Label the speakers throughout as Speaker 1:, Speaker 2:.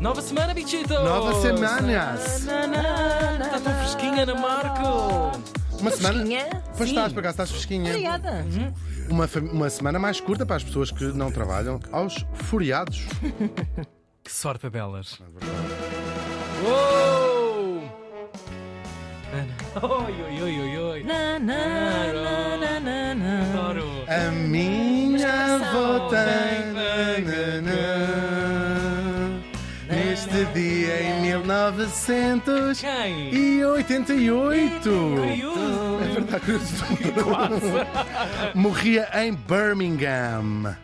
Speaker 1: Nova semana, bichito!
Speaker 2: Nova semanas.
Speaker 1: Está tão fresquinha na Marco!
Speaker 2: Uma semana.
Speaker 3: Fresquinha?
Speaker 2: Pois
Speaker 1: Sim.
Speaker 2: estás, por acaso estás fresquinha.
Speaker 3: Obrigada.
Speaker 2: Uma, fa- uma semana mais curta para as pessoas que não trabalham, aos furiados.
Speaker 1: Que sorte delas! Uou! Ana. Oi, oi, oi, oi, oi!
Speaker 3: Na, na, na, na, na, na.
Speaker 1: Adoro!
Speaker 2: A minha
Speaker 3: Geração.
Speaker 2: avó Neste 1988
Speaker 1: Quem?
Speaker 2: 88
Speaker 1: Curioso!
Speaker 2: É verdade Morria em Birmingham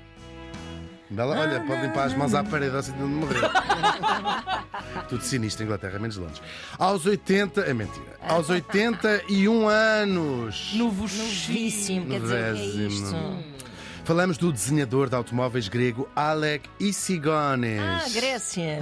Speaker 2: Bela, olha, pode limpar as mãos à parede assim de onde morreu. Tudo sinistro, Inglaterra, menos Londres. Aos 80, é mentira. Aos 81 anos.
Speaker 3: Novíssimo, quer dizer, é isto?
Speaker 2: Falamos do desenhador de automóveis grego Alec Isigones.
Speaker 3: Ah, Grécia.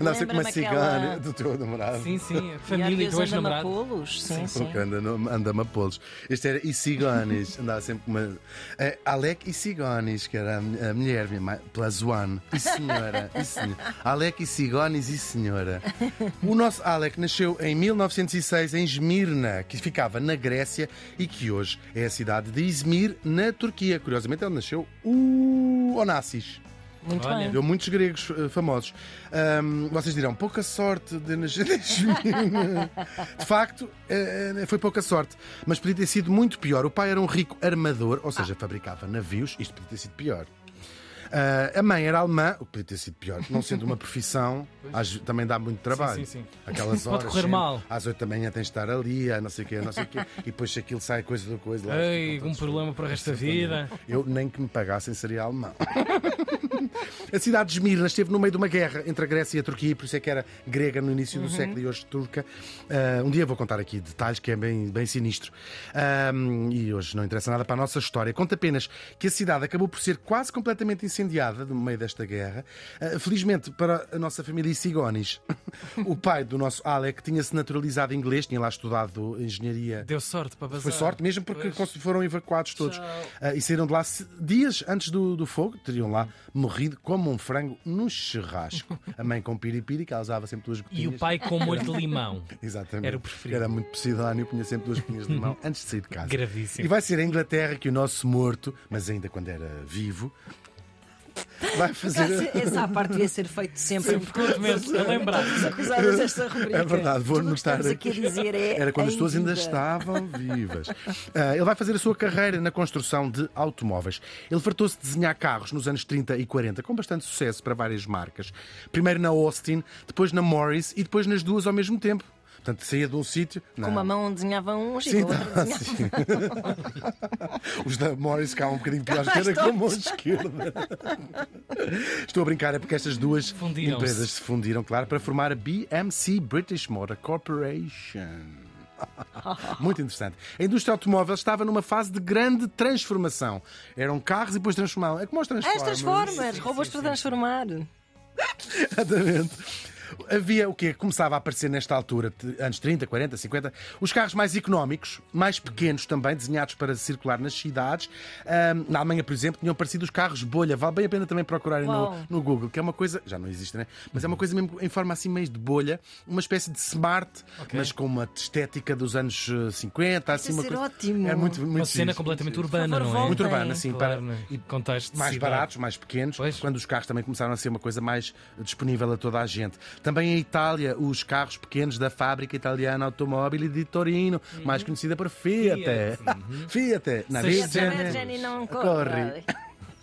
Speaker 2: Andava sempre uma cigana do teu namorado.
Speaker 1: Sim, sim, a família do ex-namorado.
Speaker 3: Sim, sim.
Speaker 2: Porque anda, no- anda amapolos. Este era Isigones. Andava sempre com uma. É, Alec Isigones, que era a, mulher, minha mãe, one. E senhora. E senhora. Alec Isigones e senhora. O nosso Alec nasceu em 1906 em Esmirna, que ficava na Grécia e que hoje é a cidade de Izmir, na Turquia. Curiosamente, ele nasceu o Onassis.
Speaker 3: Muito
Speaker 1: Olha.
Speaker 3: bem.
Speaker 2: Deu muitos gregos eh, famosos. Ahm, vocês dirão, pouca sorte de nascer. De facto, eh, foi pouca sorte. Mas podia ter sido muito pior. O pai era um rico armador, ou seja, fabricava navios. Isto podia ter sido pior. Ah, a mãe era alemã, o que podia ter sido pior. Não sendo uma profissão, às- também dá muito trabalho.
Speaker 1: sim, sim.
Speaker 2: Aquelas
Speaker 1: Pode
Speaker 2: horas.
Speaker 1: correr
Speaker 2: sempre,
Speaker 1: mal.
Speaker 2: Às 8 da manhã tens de estar ali, a não sei o quê, a não sei o quê. E depois se aquilo sai coisa do coisa. lá
Speaker 1: Ei, um problema para o resto da vida.
Speaker 2: eu nem que me pagassem seria alemão. a cidade de Esmirna esteve no meio de uma guerra entre a Grécia e a Turquia, por isso é que era grega no início do século e hoje turca. Ah, um dia vou contar aqui detalhes que é bem, bem sinistro. Ah, e hoje não interessa nada para a nossa história. Conta apenas que a cidade acabou por ser quase completamente incendiada no meio desta guerra. Ah, felizmente para a nossa família Sigonis, o pai do nosso Alec tinha-se naturalizado inglês, tinha lá estudado engenharia.
Speaker 1: Deu sorte para bazar.
Speaker 2: Foi sorte, mesmo porque
Speaker 1: Pois.
Speaker 2: foram evacuados todos.
Speaker 1: Tchau.
Speaker 2: Ah, e saíram de lá dias antes do, do fogo, teriam lá morrido como um frango no churrasco. A mãe com piripiri, que ela usava sempre duas
Speaker 1: E
Speaker 2: gotinhas.
Speaker 1: o pai com molho de limão.
Speaker 2: Exatamente.
Speaker 1: era o preferido.
Speaker 2: Era muito posidónio, punha sempre duas gotinhas de limão antes de sair de casa.
Speaker 1: Gravíssimo.
Speaker 2: E vai ser a Inglaterra que o nosso morto, mas ainda quando era vivo, vai fazer.
Speaker 3: Essa parte devia ser feito sempre.
Speaker 1: Sempre constantemente a lembrar.
Speaker 3: Os acusados desta rubrica.
Speaker 2: É verdade, vou
Speaker 3: Tudo que
Speaker 2: anotar
Speaker 3: estamos aqui a dizer é.
Speaker 2: Era quando as pessoas ainda
Speaker 3: vida.
Speaker 2: estavam vivas. Ah, ele vai fazer a sua carreira na construção de automóveis. Ele fartou-se de desenhar carros nos anos 30 e 40, com bastante sucesso para várias marcas. Primeiro na Austin, depois na Morris e depois nas duas ao mesmo tempo. Portanto, saía de um sítio.
Speaker 3: Com uma mão desenhava uns e com a outra desenhava.
Speaker 2: sim. Os da Morris ficavam um bocadinho piores que era com a mão esquerda. Estou a brincar, é porque estas duas empresas se fundiram, claro, para formar a BMC British Motor Corporation. Muito interessante. A indústria automóvel estava numa fase de grande transformação. Eram carros e depois transformavam. É como os
Speaker 3: As
Speaker 2: Transformers.
Speaker 3: transformas, robôs para transformar.
Speaker 2: Exatamente. Havia o que começava a aparecer nesta altura, anos 30, 40, 50, os carros mais económicos, mais pequenos também, desenhados para circular nas cidades. Ahm, na Alemanha, por exemplo, tinham aparecido os carros bolha. Vale bem a pena também procurarem no, no Google, que é uma coisa, já não existe, né? Mas é uma coisa mesmo em forma assim meio de bolha, uma espécie de smart,
Speaker 1: Ok.
Speaker 2: mas com uma estética dos anos eh, 50, assim
Speaker 3: Isso
Speaker 2: uma coisa.
Speaker 3: ótimo.
Speaker 2: É muito, muito
Speaker 1: Uma cena completamente urbana,
Speaker 3: Por
Speaker 1: não é?
Speaker 3: favor,
Speaker 2: Muito urbana, assim,
Speaker 1: Claro,
Speaker 2: para,
Speaker 1: no
Speaker 2: e
Speaker 1: contexto
Speaker 2: mais
Speaker 1: cidade.
Speaker 2: baratos, mais pequenos,
Speaker 1: Pois.
Speaker 2: quando os carros também começaram a ser uma coisa mais disponível a toda a gente. Também em Itália, os carros pequenos da fábrica italiana Automobili di Torino, mais conhecida por Fiat.
Speaker 1: Fiat,
Speaker 2: Fiat, na
Speaker 1: Seiscentos.
Speaker 2: Virgine.
Speaker 3: Virgin não
Speaker 2: Corre.
Speaker 3: corre.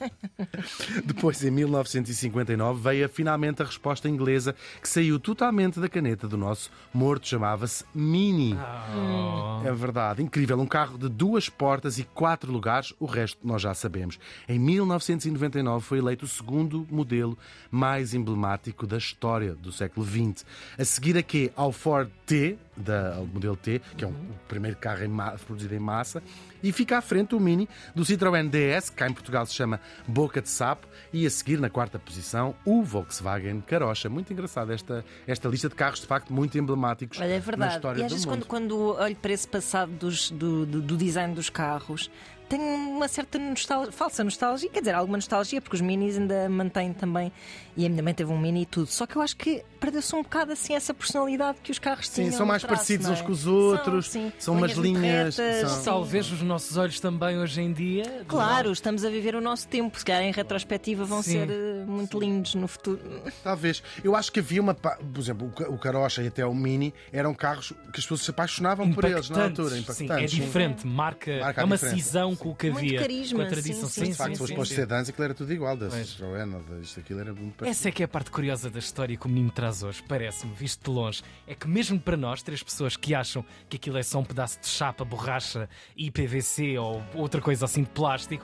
Speaker 2: Depois, em 1959, veio finalmente a resposta inglesa que saiu totalmente da caneta do nosso morto, chamava-se Mini.
Speaker 1: Oh.
Speaker 2: É verdade, incrível. Um carro de duas portas e quatro lugares, o resto nós já sabemos. Em 1999 foi eleito o segundo modelo mais emblemático da história do século XX. A seguir aqui ao Ford T, da, modelo T, que é um, o primeiro carro em produzido em massa, e fica à frente o Mini do Citroën DS, que cá em Portugal se chama Boca de Sapo, e a seguir na quarta posição o Volkswagen Carocha. Muito engraçada esta, esta lista de carros, de facto, muito emblemáticos
Speaker 3: Olha, é
Speaker 2: na
Speaker 3: verdade.
Speaker 2: história
Speaker 3: E às
Speaker 2: do
Speaker 3: vezes,
Speaker 2: mundo.
Speaker 3: quando, quando olho para esse passado dos- do, do- do design dos carros, tenho uma certa nostalgia, falsa nostalgia, quer dizer, alguma nostalgia, porque os minis ainda mantêm também. E a minha mãe teve um mini e tudo. Só que eu acho que perdeu-se um bocado assim essa personalidade que os carros
Speaker 2: Sim,
Speaker 3: tinham.
Speaker 2: são
Speaker 3: no
Speaker 2: mais
Speaker 3: traço,
Speaker 2: parecidos
Speaker 3: não
Speaker 2: uns
Speaker 3: é?
Speaker 2: com os outros,
Speaker 3: sim.
Speaker 2: são umas linhas,
Speaker 3: retas,
Speaker 2: são-
Speaker 3: sim.
Speaker 1: Talvez os nossos olhos também hoje em dia.
Speaker 3: Claro, estamos a viver o nosso tempo. Se calhar em retrospectiva vão
Speaker 1: Sim.
Speaker 3: ser eh, muito lindos no futuro.
Speaker 2: Talvez. Eu acho que havia uma. Por exemplo, o ca- o Carocha e até o Mini eram carros que as pessoas se apaixonavam por eles na altura.
Speaker 1: Impactantes, sim, é
Speaker 2: Impactantes. sim.
Speaker 1: diferente, marca,
Speaker 2: Marca
Speaker 1: é uma
Speaker 2: diferença,
Speaker 1: cisão
Speaker 2: sim.
Speaker 1: Com o que
Speaker 3: Muito
Speaker 1: havia.
Speaker 3: carisma,
Speaker 1: com a tradição,
Speaker 3: sim, sim,
Speaker 2: De facto, se fosse para os
Speaker 1: sim.
Speaker 2: sedãs, aquilo era tudo igual. Da. Citroën, isto aquilo era muito parecido.
Speaker 1: Essa é que é a parte curiosa da história que o menino traz hoje, parece-me, visto de longe. É que mesmo para nós, três pessoas que acham que aquilo é só um pedaço de chapa, borracha e PVC ou outra coisa assim de plástico,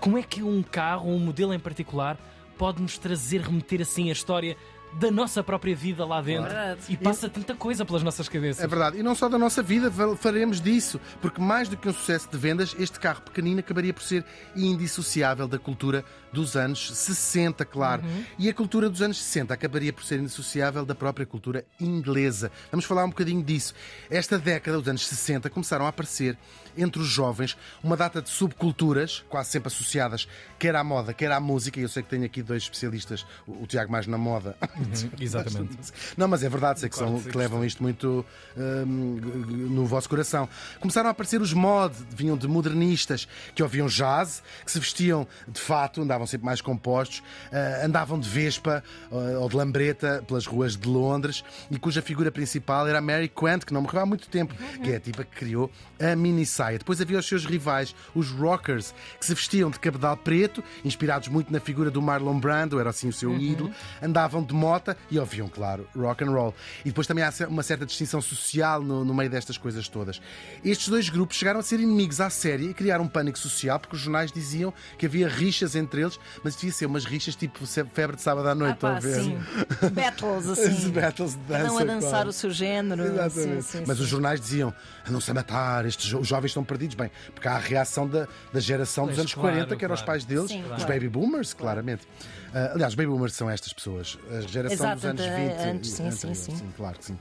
Speaker 1: como é que um carro, um modelo em particular, pode nos trazer, remeter assim a história da nossa própria vida lá dentro? E passa tanta coisa pelas nossas cabeças.
Speaker 2: É verdade. E não só da nossa vida, faremos disso. Porque mais do que um sucesso de vendas, este carro pequenino acabaria por ser indissociável da cultura dos anos 60, claro. E a cultura dos anos 60 acabaria por ser indissociável da própria cultura inglesa. Vamos falar um bocadinho disso. Esta década, os anos 60, começaram a aparecer entre os jovens uma data de subculturas, quase sempre associadas quer à moda, quer à música. E eu sei que tenho aqui dois especialistas, o Tiago mais na moda.
Speaker 1: exatamente.
Speaker 2: Não, mas é verdade, sei que, são, que levam isto muito hum, no vosso coração. Começaram a aparecer os mod, vinham de modernistas que ouviam jazz, que se vestiam de fato, andavam sempre mais compostos, ah, andavam de vespa ah, ou de lambreta pelas ruas de Londres e cuja figura principal era a Mary Quant, que não morreu há muito tempo, que é a tipa que criou a mini saia. Depois havia os seus rivais, os rockers, que se vestiam de cabedal preto, inspirados muito na figura do Marlon Brando, era assim o seu ídolo, andavam de mota e ouviam, claro, rock and roll. E depois também há uma certa distinção social no, no meio destas coisas todas. Estes dois grupos chegaram a ser inimigos à série e criaram um pânico social porque os jornais diziam que havia rixas entre eles, mas devia ser umas rixas tipo febre de sábado à noite,
Speaker 3: Ah, pá, sim. Battles,
Speaker 2: As
Speaker 3: assim.
Speaker 2: battles de dança.
Speaker 3: Um a dançar
Speaker 2: claro.
Speaker 3: o seu género.
Speaker 2: Exatamente.
Speaker 3: Sim, sim,
Speaker 2: Mas
Speaker 3: sim.
Speaker 2: os jornais diziam não-se a matar, estes jo- jovens estão perdidos. Bem, porque há a reação da, da geração dos
Speaker 1: Pois,
Speaker 2: anos
Speaker 1: claro,
Speaker 2: 40, que eram os
Speaker 1: claro.
Speaker 2: pais deles,
Speaker 3: Sim,
Speaker 2: os
Speaker 3: claro.
Speaker 2: baby boomers, claramente. Ah, aliás, baby boomers são estas pessoas, a geração
Speaker 3: Exato,
Speaker 2: dos anos
Speaker 3: ante-
Speaker 2: 20.
Speaker 3: antes, sim, sim,
Speaker 2: anterior,
Speaker 3: sim.
Speaker 2: claro que sim.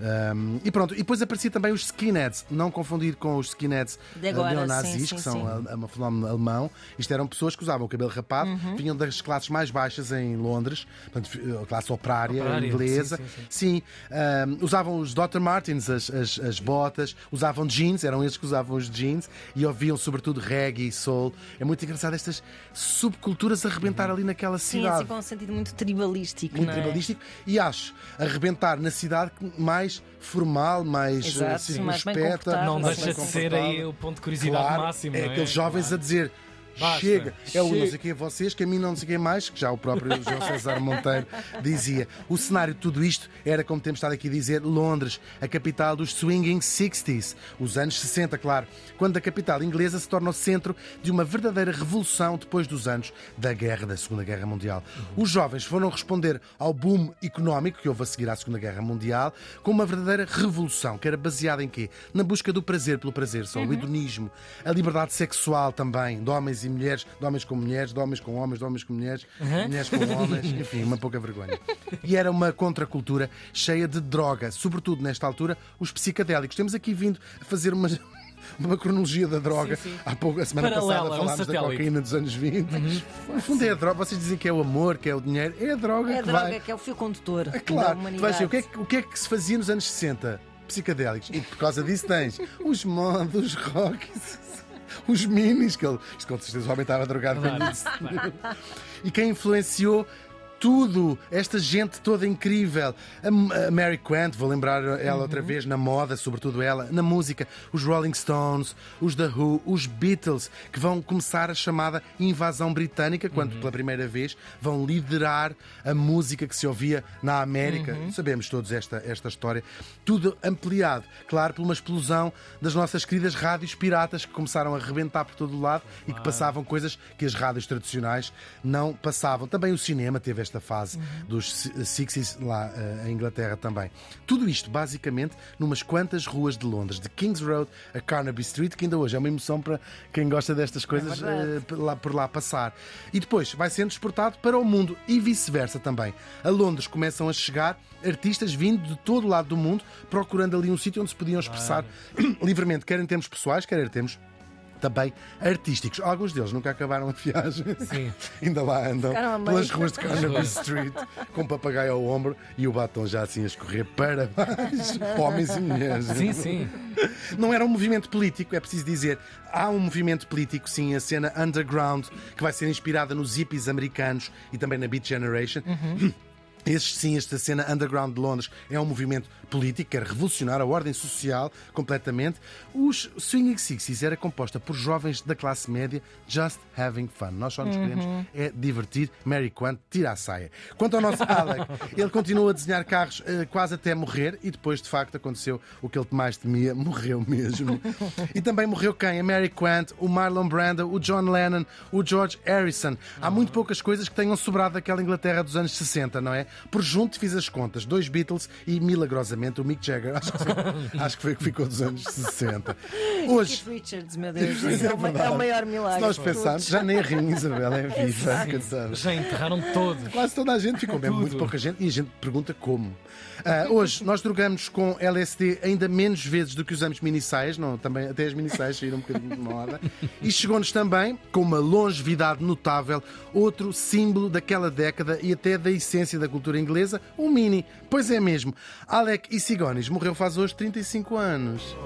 Speaker 2: Ahm, e pronto, e depois aparecia também os skinheads, não confundir com os skinheads
Speaker 3: De
Speaker 2: ah,
Speaker 3: agora,
Speaker 2: neonazis,
Speaker 3: sim, sim,
Speaker 2: que são
Speaker 3: sim.
Speaker 2: um fenómeno alemão. Isto eram pessoas que usavam o cabelo rapado,
Speaker 3: Uhum.
Speaker 2: vinham das classes mais baixas em Londres, portanto, a classe operária,
Speaker 1: Operária,
Speaker 2: inglesa.
Speaker 1: sim, sim, sim.
Speaker 2: Sim, ahm, usavam os Dr. Martens, as, as, as botas, usavam jeans, eram eles que usavam os jeans e ouviam sobretudo reggae e soul. É muito engraçado estas subculturas a arrebentar ali naquela
Speaker 3: Sim,
Speaker 2: cidade.
Speaker 3: assim com um sentido muito tribalístico.
Speaker 2: muito
Speaker 3: não é?
Speaker 2: tribalístico e acho arrebentar na cidade mais formal, mais
Speaker 3: Exato, sim, mais bem
Speaker 2: circunspecta,
Speaker 3: comportado,
Speaker 1: Não deixa de ser aí o ponto de curiosidade
Speaker 2: Claro,
Speaker 1: máximo.
Speaker 2: é
Speaker 1: não é?
Speaker 2: aqueles jovens a dizer
Speaker 1: Basta,
Speaker 2: chega, é o não sei quem a vocês, que a mim não sei quem mais, que já o próprio João César Monteiro dizia. O cenário de tudo isto era, como temos estado aqui a dizer, Londres, a capital dos swinging 60s, os anos 60, claro, quando a capital inglesa se torna o centro de uma verdadeira revolução depois dos anos da guerra, da Segunda Guerra Mundial. Os jovens foram responder ao boom económico que houve a seguir à Segunda Guerra Mundial com uma verdadeira revolução, que era baseada em quê? Na busca do prazer pelo prazer, só o hedonismo, a liberdade sexual também, de homens e mulheres, de homens com mulheres, de homens com homens, de homens com mulheres, mulheres com homens, enfim, uma pouca vergonha. E era uma contracultura cheia de droga, sobretudo nesta altura, os psicadélicos. Temos aqui vindo a fazer uma. Uma cronologia da droga.
Speaker 1: Sim, sim.
Speaker 2: Há pouco, a semana
Speaker 1: Paralela,
Speaker 2: passada
Speaker 1: um
Speaker 2: falámos da
Speaker 1: satélite. Uhum.
Speaker 2: cocaína dos anos 20. No fundo é a droga. Vocês dizem que é o amor, que é o dinheiro. É a droga
Speaker 3: É a
Speaker 2: que
Speaker 3: droga
Speaker 2: vai.
Speaker 3: que é o fio condutor
Speaker 2: É
Speaker 3: da
Speaker 2: claro, vais ver o que, é que, o que é que se fazia nos anos 60? Psicadélicos. E por causa disso tens os mod, os rocks, os minis, que ele, isto com certeza o homem estava drogado
Speaker 1: Claro.
Speaker 2: nisso. E quem influenciou tudo, esta gente toda incrível. A, Mary Quant, vou lembrar ela outra vez, na moda, sobretudo ela, na música, os Rolling Stones, os The Who, os Beatles, que vão começar a chamada invasão britânica, quando pela primeira vez vão liderar a música que se ouvia na América. Sabemos todos esta, esta história. Tudo ampliado, claro, por uma explosão das nossas queridas rádios piratas que começaram a rebentar por todo o lado e que passavam coisas que as rádios tradicionais não passavam. Também o cinema teve esta fase dos si- 60s lá eh, em Inglaterra também. Tudo isto, basicamente, numas quantas ruas de Londres, de Kings Road a Carnaby Street, que ainda hoje é uma emoção para quem gosta destas coisas
Speaker 3: verdade.
Speaker 2: eh, por lá, por lá passar. E depois vai sendo exportado para o mundo e vice-versa também. A Londres começam a chegar artistas vindo de todo o lado do mundo, procurando ali um sítio onde se podiam expressar livremente, quer em termos pessoais, quer em termos também artísticos. Alguns deles nunca acabaram a viagem.
Speaker 1: Sim.
Speaker 2: Ainda lá andam pelas ruas de Carnaby Street com o papagaio ao ombro e o batom já assim a escorrer para baixo. Homens e mulheres.
Speaker 1: Sim, sim.
Speaker 2: Não era um movimento político, é preciso dizer. Há um movimento político, sim, a cena underground, que vai ser inspirada nos hippies americanos e também na Beat Generation. Este sim, esta cena underground de Londres é um movimento político, quer revolucionar a ordem social completamente. Os Swinging Sixties era composta por jovens da classe média just having fun. Nós só nos queremos é divertir. Mary Quant tira a saia. Quanto ao nosso Alec, ele continua a desenhar carros eh, quase até morrer e depois, de facto, aconteceu o que ele mais temia, morreu mesmo. E também morreu quem? A Mary Quant, o Marlon Brando, o John Lennon, o George Harrison. Há muito poucas coisas que tenham sobrado daquela Inglaterra dos anos 60, não é? Por junto fiz as contas, dois Beatles e milagrosamente o Mick Jagger. Acho que, foi, acho que foi o que ficou dos anos 60. Hoje,
Speaker 3: Keith Richards, meu Deus,
Speaker 2: é
Speaker 3: é, o é o maior milagre.
Speaker 2: se nós pensarmos, já nem a Rainha Isabel é viva.
Speaker 1: Já enterraram todos.
Speaker 2: Quase toda a gente ficou
Speaker 1: Tudo.
Speaker 2: muito pouca gente, e a gente pergunta como. Ah, hoje nós drogamos com LSD ainda menos vezes do que usamos minissaias, não, também, até as minissaias saíram um bocadinho de moda. E chegou-nos também, com uma longevidade notável, outro símbolo daquela década e até da essência da cultura inglesa, o Mini. Pois é mesmo, Alec e Sigonis morreu faz hoje 35 anos.